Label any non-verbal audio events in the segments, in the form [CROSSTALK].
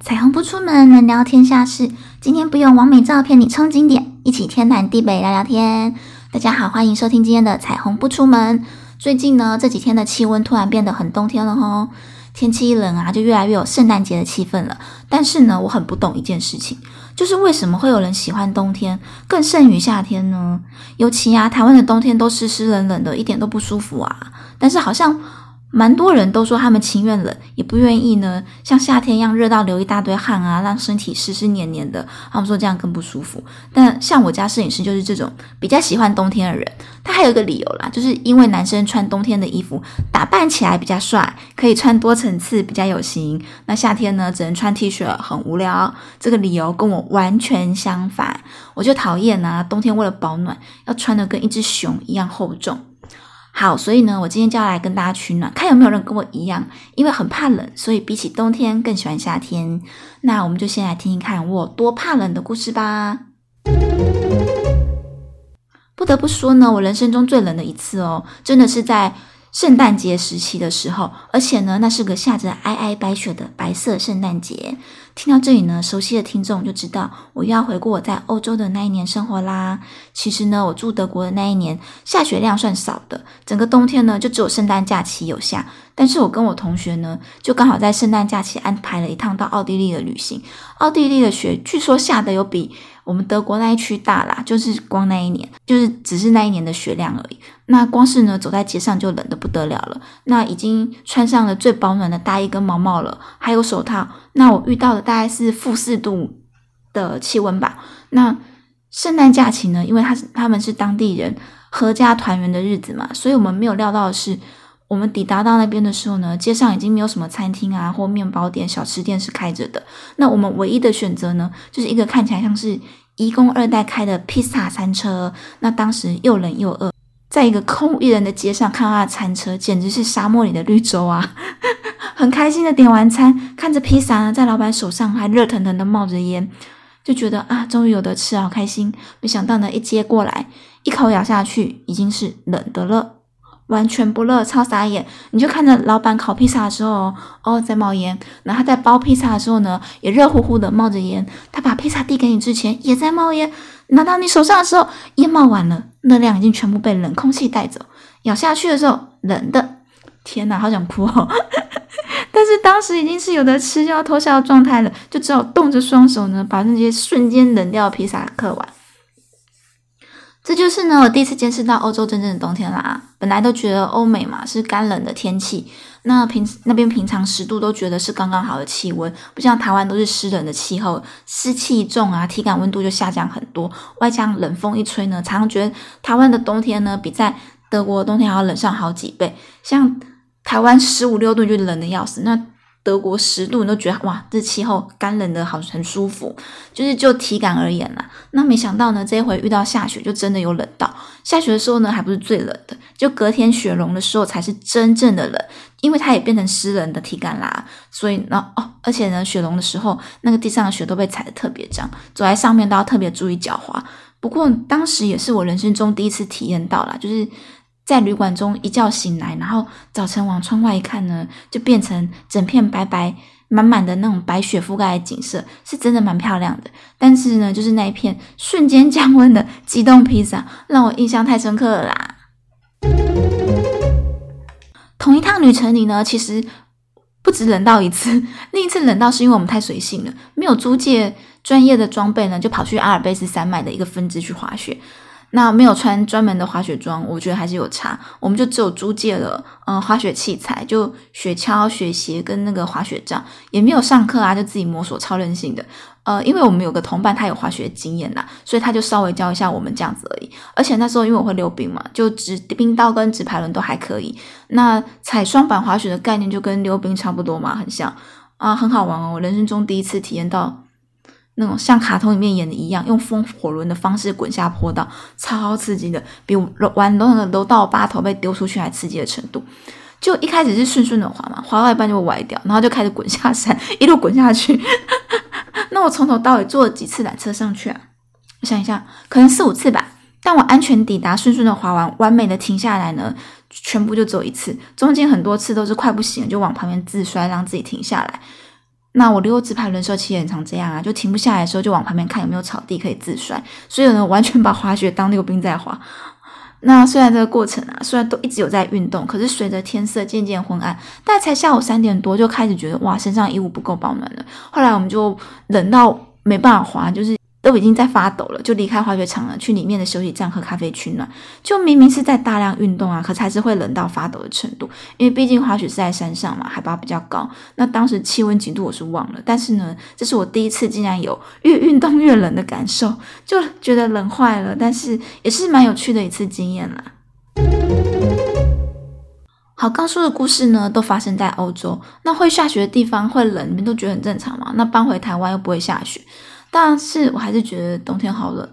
彩虹不出门，能聊天下事。今天不用完美照片你冲景点，一起天南地北聊聊天。大家好，欢迎收听今天的彩虹不出门。最近呢，这几天的气温突然变得很冬天了吼，天气一冷啊，就越来越有圣诞节的气氛了。但是呢，我很不懂一件事情，就是为什么会有人喜欢冬天更胜于夏天呢？尤其啊，台湾的冬天都湿湿冷冷的，一点都不舒服啊。但是好像。蛮多人都说他们情愿冷，也不愿意呢，像夏天一样热到流一大堆汗啊，让身体湿湿黏黏的。他们说这样更不舒服。但像我家摄影师就是这种比较喜欢冬天的人。他还有一个理由啦，就是因为男生穿冬天的衣服打扮起来比较帅，可以穿多层次，比较有型。那夏天呢，只能穿 T 恤，很无聊。这个理由跟我完全相反，我就讨厌啊，冬天为了保暖要穿的跟一只熊一样厚重。好，所以呢，我今天就要来跟大家取暖，看有没有人跟我一样，因为很怕冷，所以比起冬天更喜欢夏天。那我们就先来听一看我多怕冷的故事吧。不得不说呢，我人生中最冷的一次哦，真的是在。圣诞节时期的时候，而且呢，那是个下着皑皑白雪的白色圣诞节。听到这里呢，熟悉的听众就知道我又要回顾我在欧洲的那一年生活啦。其实呢，我住德国的那一年下雪量算少的，整个冬天呢就只有圣诞假期有下。但是我跟我同学呢，就刚好在圣诞假期安排了一趟到奥地利的旅行。奥地利的雪据说下的有比我们德国那一区大啦，就是光那一年，就是只是那一年的雪量而已。那光是呢走在街上就冷得不得了了。那已经穿上了最保暖的大衣跟毛毛了，还有手套。那我遇到的大概是负四度的气温吧。那圣诞假期呢，因为他是他们是当地人合家团圆的日子嘛，所以我们没有料到的是。我们抵达到那边的时候呢，街上已经没有什么餐厅啊或面包店、小吃店是开着的。那我们唯一的选择呢，就是一个看起来像是义工二代开的披萨餐车。那当时又冷又饿，在一个空无一人的街上看到的餐车，简直是沙漠里的绿洲啊！[LAUGHS] 很开心的点完餐，看着披萨呢在老板手上还热腾腾的冒着烟，就觉得啊，终于有得吃，好开心。没想到呢，一接过来，一口咬下去，已经是冷的了。完全不热，超傻眼！你就看着老板烤披萨的时候，哦，在冒烟；然后他在包披萨的时候呢，也热乎乎的冒着烟。他把披萨递给你之前，也在冒烟；拿到你手上的时候，烟冒完了，热量已经全部被冷空气带走。咬下去的时候，冷的，天哪，好想哭哦！[LAUGHS] 但是当时已经是有的吃就要偷笑的状态了，就只好动着双手呢，把那些瞬间冷掉的披萨嗑完。这就是呢，我第一次见识到欧洲真正的冬天啦。本来都觉得欧美嘛是干冷的天气，那平那边平常十度都觉得是刚刚好的气温，不像台湾都是湿冷的气候，湿气重啊，体感温度就下降很多。外加冷风一吹呢，常常觉得台湾的冬天呢比在德国冬天还要冷上好几倍。像台湾十五六度就冷的要死，那。德国十度，你都觉得哇，这气候干冷的好，很舒服。就是就体感而言啦，那没想到呢，这一回遇到下雪，就真的有冷到。下雪的时候呢，还不是最冷的，就隔天雪融的时候才是真正的冷，因为它也变成湿冷的体感啦。所以呢，哦，而且呢，雪融的时候，那个地上的雪都被踩得特别脏，走在上面都要特别注意脚滑。不过当时也是我人生中第一次体验到啦，就是。在旅馆中一觉醒来，然后早晨往窗外一看呢，就变成整片白白满满的那种白雪覆盖的景色，是真的蛮漂亮的。但是呢，就是那一片瞬间降温的激动披萨，让我印象太深刻了啦。同一趟旅程里呢，其实不止冷到一次，[LAUGHS] 另一次冷到是因为我们太随性了，没有租借专业的装备呢，就跑去阿尔卑斯山脉的一个分支去滑雪。那没有穿专门的滑雪装，我觉得还是有差。我们就只有租借了，嗯，滑雪器材，就雪橇、雪鞋跟那个滑雪杖，也没有上课啊，就自己摸索，超任性的。呃，因为我们有个同伴，他有滑雪经验啦，所以他就稍微教一下我们这样子而已。而且那时候因为我会溜冰嘛，就直冰刀跟直排轮都还可以。那踩双板滑雪的概念就跟溜冰差不多嘛，很像啊，很好玩哦。我人生中第一次体验到。那种像卡通里面演的一样，用风火轮的方式滚下坡道，超刺激的，比玩那个楼道八头被丢出去还刺激的程度。就一开始是顺顺的滑嘛，滑到一半就会歪掉，然后就开始滚下山，[LAUGHS] 一路滚下去。[LAUGHS] 那我从头到尾坐了几次缆车上去啊？我想一下，可能四五次吧。但我安全抵达，顺顺的滑完，完美的停下来呢，全部就走一次。中间很多次都是快不行，就往旁边自摔，让自己停下来。那我溜直排轮时候，其实也常这样啊，就停不下来的时候，就往旁边看有没有草地可以自摔。所以呢，完全把滑雪当溜冰在滑。那虽然这个过程啊，虽然都一直有在运动，可是随着天色渐渐昏暗，大概才下午三点多，就开始觉得哇，身上衣物不够保暖了。后来我们就冷到没办法滑，就是。都已经在发抖了，就离开滑雪场了，去里面的休息站喝咖啡取暖。就明明是在大量运动啊，可是还是会冷到发抖的程度。因为毕竟滑雪是在山上嘛，海拔比较高。那当时气温几度我是忘了，但是呢，这是我第一次竟然有越运动越冷的感受，就觉得冷坏了。但是也是蛮有趣的一次经验啦。好，刚说的故事呢，都发生在欧洲。那会下雪的地方会冷，你们都觉得很正常嘛？那搬回台湾又不会下雪。但是我还是觉得冬天好冷。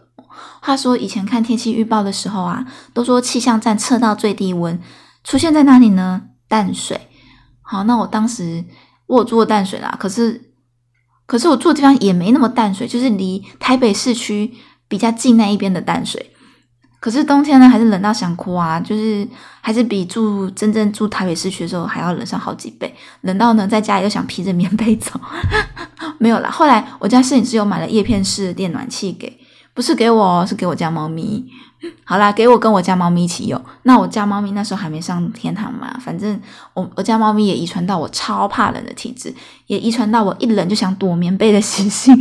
话说以前看天气预报的时候啊，都说气象站测到最低温出现在哪里呢？淡水。好，那我当时我住过淡水啦，可是可是我住的地方也没那么淡水，就是离台北市区比较近那一边的淡水。可是冬天呢，还是冷到想哭啊！就是还是比住真正住台北市区的时候还要冷上好几倍，冷到呢在家里又想披着棉被走。[LAUGHS] 没有啦，后来我家摄影师又买了叶片式的电暖气给，不是给我，是给我家猫咪。好啦，给我跟我家猫咪一起用。那我家猫咪那时候还没上天堂嘛，反正我我家猫咪也遗传到我超怕冷的体质，也遗传到我一冷就想躲棉被的习性。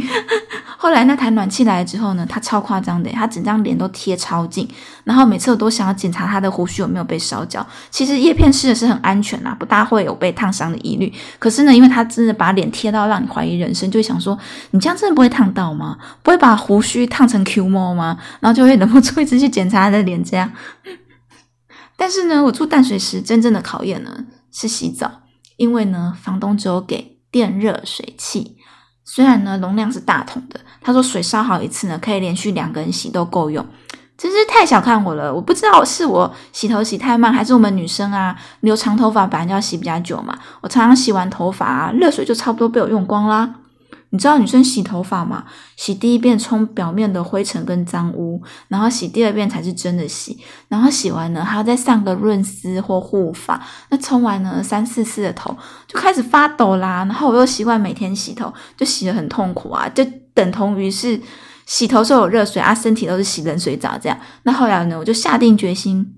后来那台暖气来了之后呢，它超夸张的，它整张脸都贴超近，然后每次我都想要检查它的胡须有没有被烧焦。其实叶片式的是很安全呐，不大会有被烫伤的疑虑。可是呢，因为它真的把脸贴到让你怀疑人生，就想说，你这样真的不会烫到吗？不会把胡须烫成 Q 毛吗？然后就会忍不住一直去检查他的脸，这样。但是呢，我住淡水时真正的考验呢是洗澡，因为呢，房东只有给电热水器。虽然呢容量是大桶的，他说水烧好一次呢可以连续两个人洗都够用，真是太小看我了。我不知道是我洗头洗太慢，还是我们女生啊留长头发本来就要洗比较久嘛。我常常洗完头发啊，热水就差不多被我用光啦。你知道女生洗头发吗？洗第一遍冲表面的灰尘跟脏污，然后洗第二遍才是真的洗。然后洗完呢，还要再上个润丝或护发。那冲完呢，三四次的头就开始发抖啦。然后我又习惯每天洗头，就洗得很痛苦啊，就等同于是洗头时候有热水啊，身体都是洗冷水澡这样。那后来呢，我就下定决心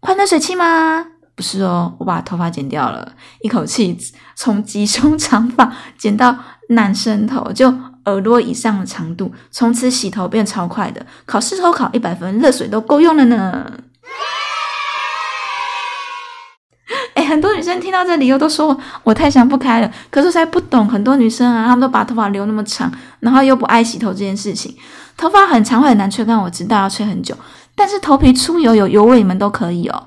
换热水器吗？不是哦，我把头发剪掉了，一口气 [LAUGHS] 从及胸长发剪到男生头，就耳朵以上的长度，从此洗头变超快的，考试后考一百分，热水都够用了呢。哎，很多女生听到这理由都说我太想不开了，可是我才不懂很多女生啊，她们都把头发留那么长，然后又不爱洗头这件事情，头发很长会很难吹干，我知道要吹很久，但是头皮出油有油味，你们都可以哦。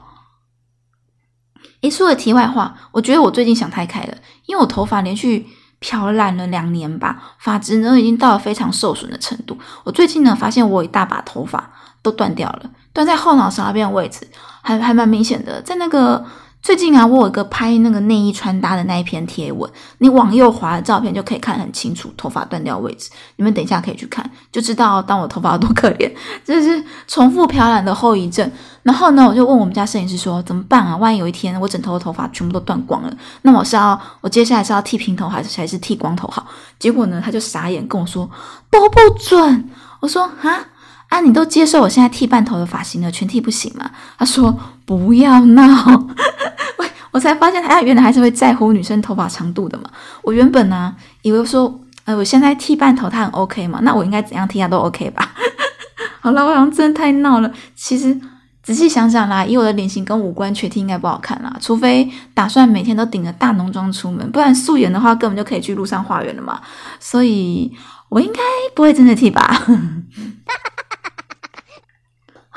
一，说个题外话，我觉得我最近想太开了，因为我头发连续漂染了两年吧，发质呢已经到了非常受损的程度。我最近呢发现我一大把头发都断掉了，断在后脑勺那边位置，还还蛮明显的，在那个。最近啊，我有一个拍那个内衣穿搭的那一篇贴文，你往右滑的照片就可以看很清楚头发断掉位置。你们等一下可以去看，就知道当我头发有多可怜，[LAUGHS] 这是重复漂染的后遗症。然后呢，我就问我们家摄影师说怎么办啊？万一有一天我整头的头发全部都断光了，那我是要我接下来是要剃平头还是还是剃光头好？结果呢，他就傻眼跟我说都不准。我说啊。啊，你都接受我现在剃半头的发型了，全剃不行吗？他说不要闹，[LAUGHS] 喂，我才发现他原来还是会在乎女生头发长度的嘛。我原本呢以为说，呃，我现在剃半头他很 OK 嘛，那我应该怎样剃他都 OK 吧？[LAUGHS] 好了，我好像真的太闹了。其实仔细想想啦，以我的脸型跟五官，全剃应该不好看啦。除非打算每天都顶着大浓妆出门，不然素颜的话根本就可以去路上化缘了嘛。所以我应该不会真的剃吧。[LAUGHS]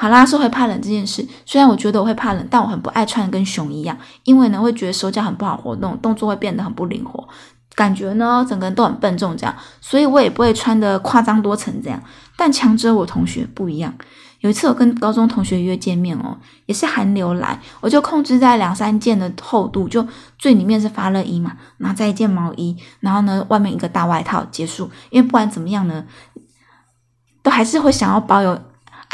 好啦，说回怕冷这件事，虽然我觉得我会怕冷，但我很不爱穿跟熊一样，因为呢会觉得手脚很不好活动，动作会变得很不灵活，感觉呢整个人都很笨重这样，所以我也不会穿的夸张多层这样。但强者我同学不一样，有一次我跟高中同学约见面哦，也是寒流来，我就控制在两三件的厚度，就最里面是发热衣嘛，然后再一件毛衣，然后呢外面一个大外套结束，因为不管怎么样呢，都还是会想要保有。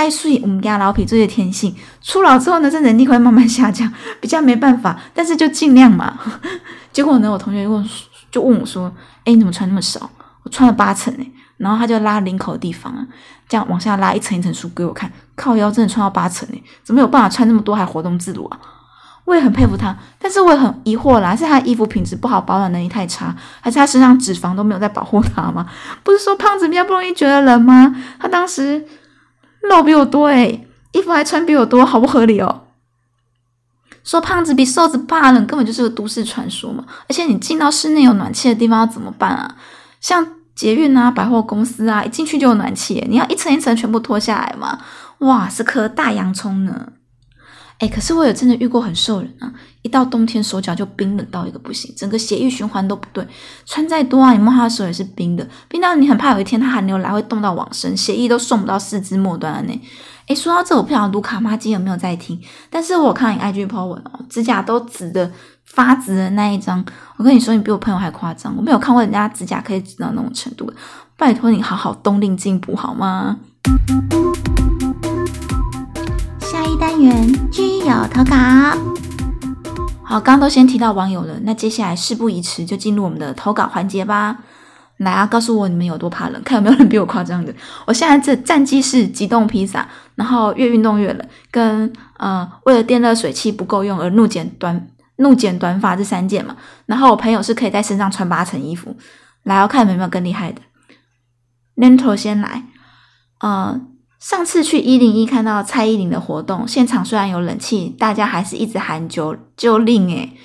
爱睡我们家老皮这些天性，出老之后呢，这能力会慢慢下降，[LAUGHS] 比较没办法，但是就尽量嘛。[LAUGHS] 结果呢，我同学问就问我说：“哎，你怎么穿那么少？我穿了八层哎。”然后他就拉领口的地方啊，这样往下拉一层一层书给我看，靠腰真的穿到八层哎，怎么有办法穿那么多还活动自如啊？我也很佩服他，但是我也很疑惑啦，是他衣服品质不好，保暖能力太差，还是他身上脂肪都没有在保护他吗？不是说胖子比较不容易觉得冷吗？他当时肉比我多诶，衣服还穿比我多，好不合理哦。说胖子比瘦子怕冷，根本就是个都市传说嘛。而且你进到室内有暖气的地方要怎么办啊？像捷运啊、百货公司啊，一进去就有暖气，你要一层一层全部脱下来吗？哇，是颗大洋葱呢。哎，可是我有真的遇过很瘦人啊，一到冬天手脚就冰冷到一个不行，整个血液循环都不对，穿再多啊，你摸他的手也是冰的，冰到你很怕有一天他寒流来会冻到往生，血液都送不到四肢末端呢。哎，说到这，我不晓得卢卡妈基有没有在听，但是我看你 IG po 文哦，指甲都紫的发紫的那一张，我跟你说，你比我朋友还夸张，我没有看过人家指甲可以紫到那种程度，拜托你好好冬令进补好吗？单元居有投稿，好，刚都先提到网友了，那接下来事不宜迟，就进入我们的投稿环节吧。来啊，告诉我你们有多怕冷，看有没有人比我夸张的。我现在这战绩是急冻披萨，然后越运动越冷，跟呃为了电热水器不够用而怒剪短怒剪短发这三件嘛。然后我朋友是可以在身上穿八层衣服。来，要看有没有更厉害的。Lento 先来，呃。上次去一零一看到蔡依林的活动现场，虽然有冷气，大家还是一直喊救救令诶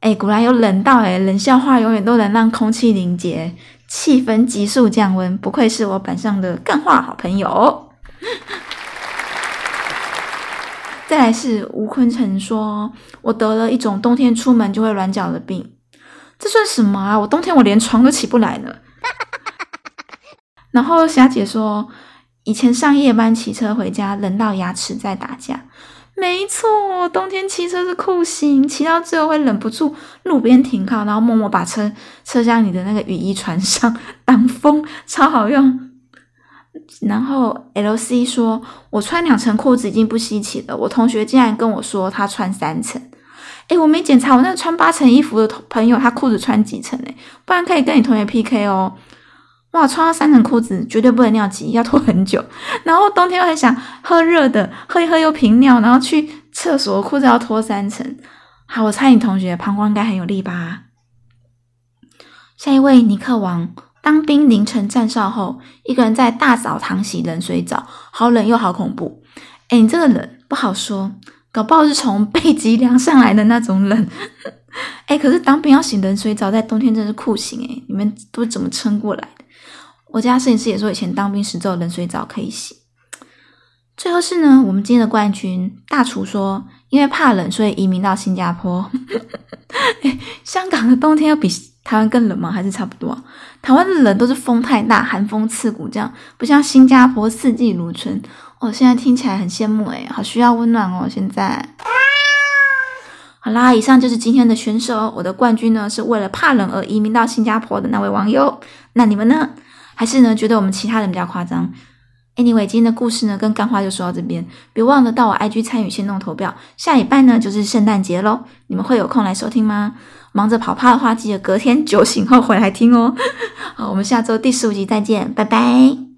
诶，果然有冷到诶，冷笑话永远都能让空气凝结，气氛急速降温，不愧是我板上的干话好朋友。[LAUGHS] 再来是吴坤成说，我得了一种冬天出门就会软脚的病，这算什么啊？我冬天我连床都起不来呢。[LAUGHS] 然后霞姐说。以前上夜班骑车回家，冷到牙齿在打架。没错，冬天骑车是酷刑，骑到最后会忍不住路边停靠，然后默默把车车厢里的那个雨衣穿上挡风，超好用。然后 L C 说：“我穿两层裤子已经不稀奇了，我同学竟然跟我说他穿三层。诶，我没检查我那个穿八层衣服的朋友，他裤子穿几层诶，不然可以跟你同学 P K 哦。”哇，穿到三层裤子绝对不能尿急，要拖很久。然后冬天又很想喝热的，喝一喝又频尿，然后去厕所裤子要脱三层。好，我猜你同学膀胱应该很有力吧？下一位尼克王，当兵凌晨站哨后，一个人在大澡堂洗冷水澡，好冷又好恐怖。哎，你这个冷不好说，搞不好是从背脊凉上来的那种冷。[LAUGHS] 哎，可是当兵要洗冷水澡，在冬天真是酷刑哎！你们都怎么撑过来？我家摄影师也说，以前当兵时只有冷水澡可以洗。最后是呢，我们今天的冠军大厨说，因为怕冷，所以移民到新加坡。[LAUGHS] 香港的冬天要比台湾更冷吗？还是差不多？台湾的冷都是风太大，寒风刺骨，这样不像新加坡四季如春。哦，现在听起来很羡慕诶，好需要温暖哦。现在，好啦，以上就是今天的选手。我的冠军呢，是为了怕冷而移民到新加坡的那位网友。那你们呢？还是呢，觉得我们其他人比较夸张。Anyway，今天的故事呢，跟干花就说到这边。别忘了到我 IG 参与先动投票。下礼拜呢，就是圣诞节喽，你们会有空来收听吗？忙着跑趴的话，记得隔天酒醒后回来听哦。好，我们下周第十五集再见，拜拜。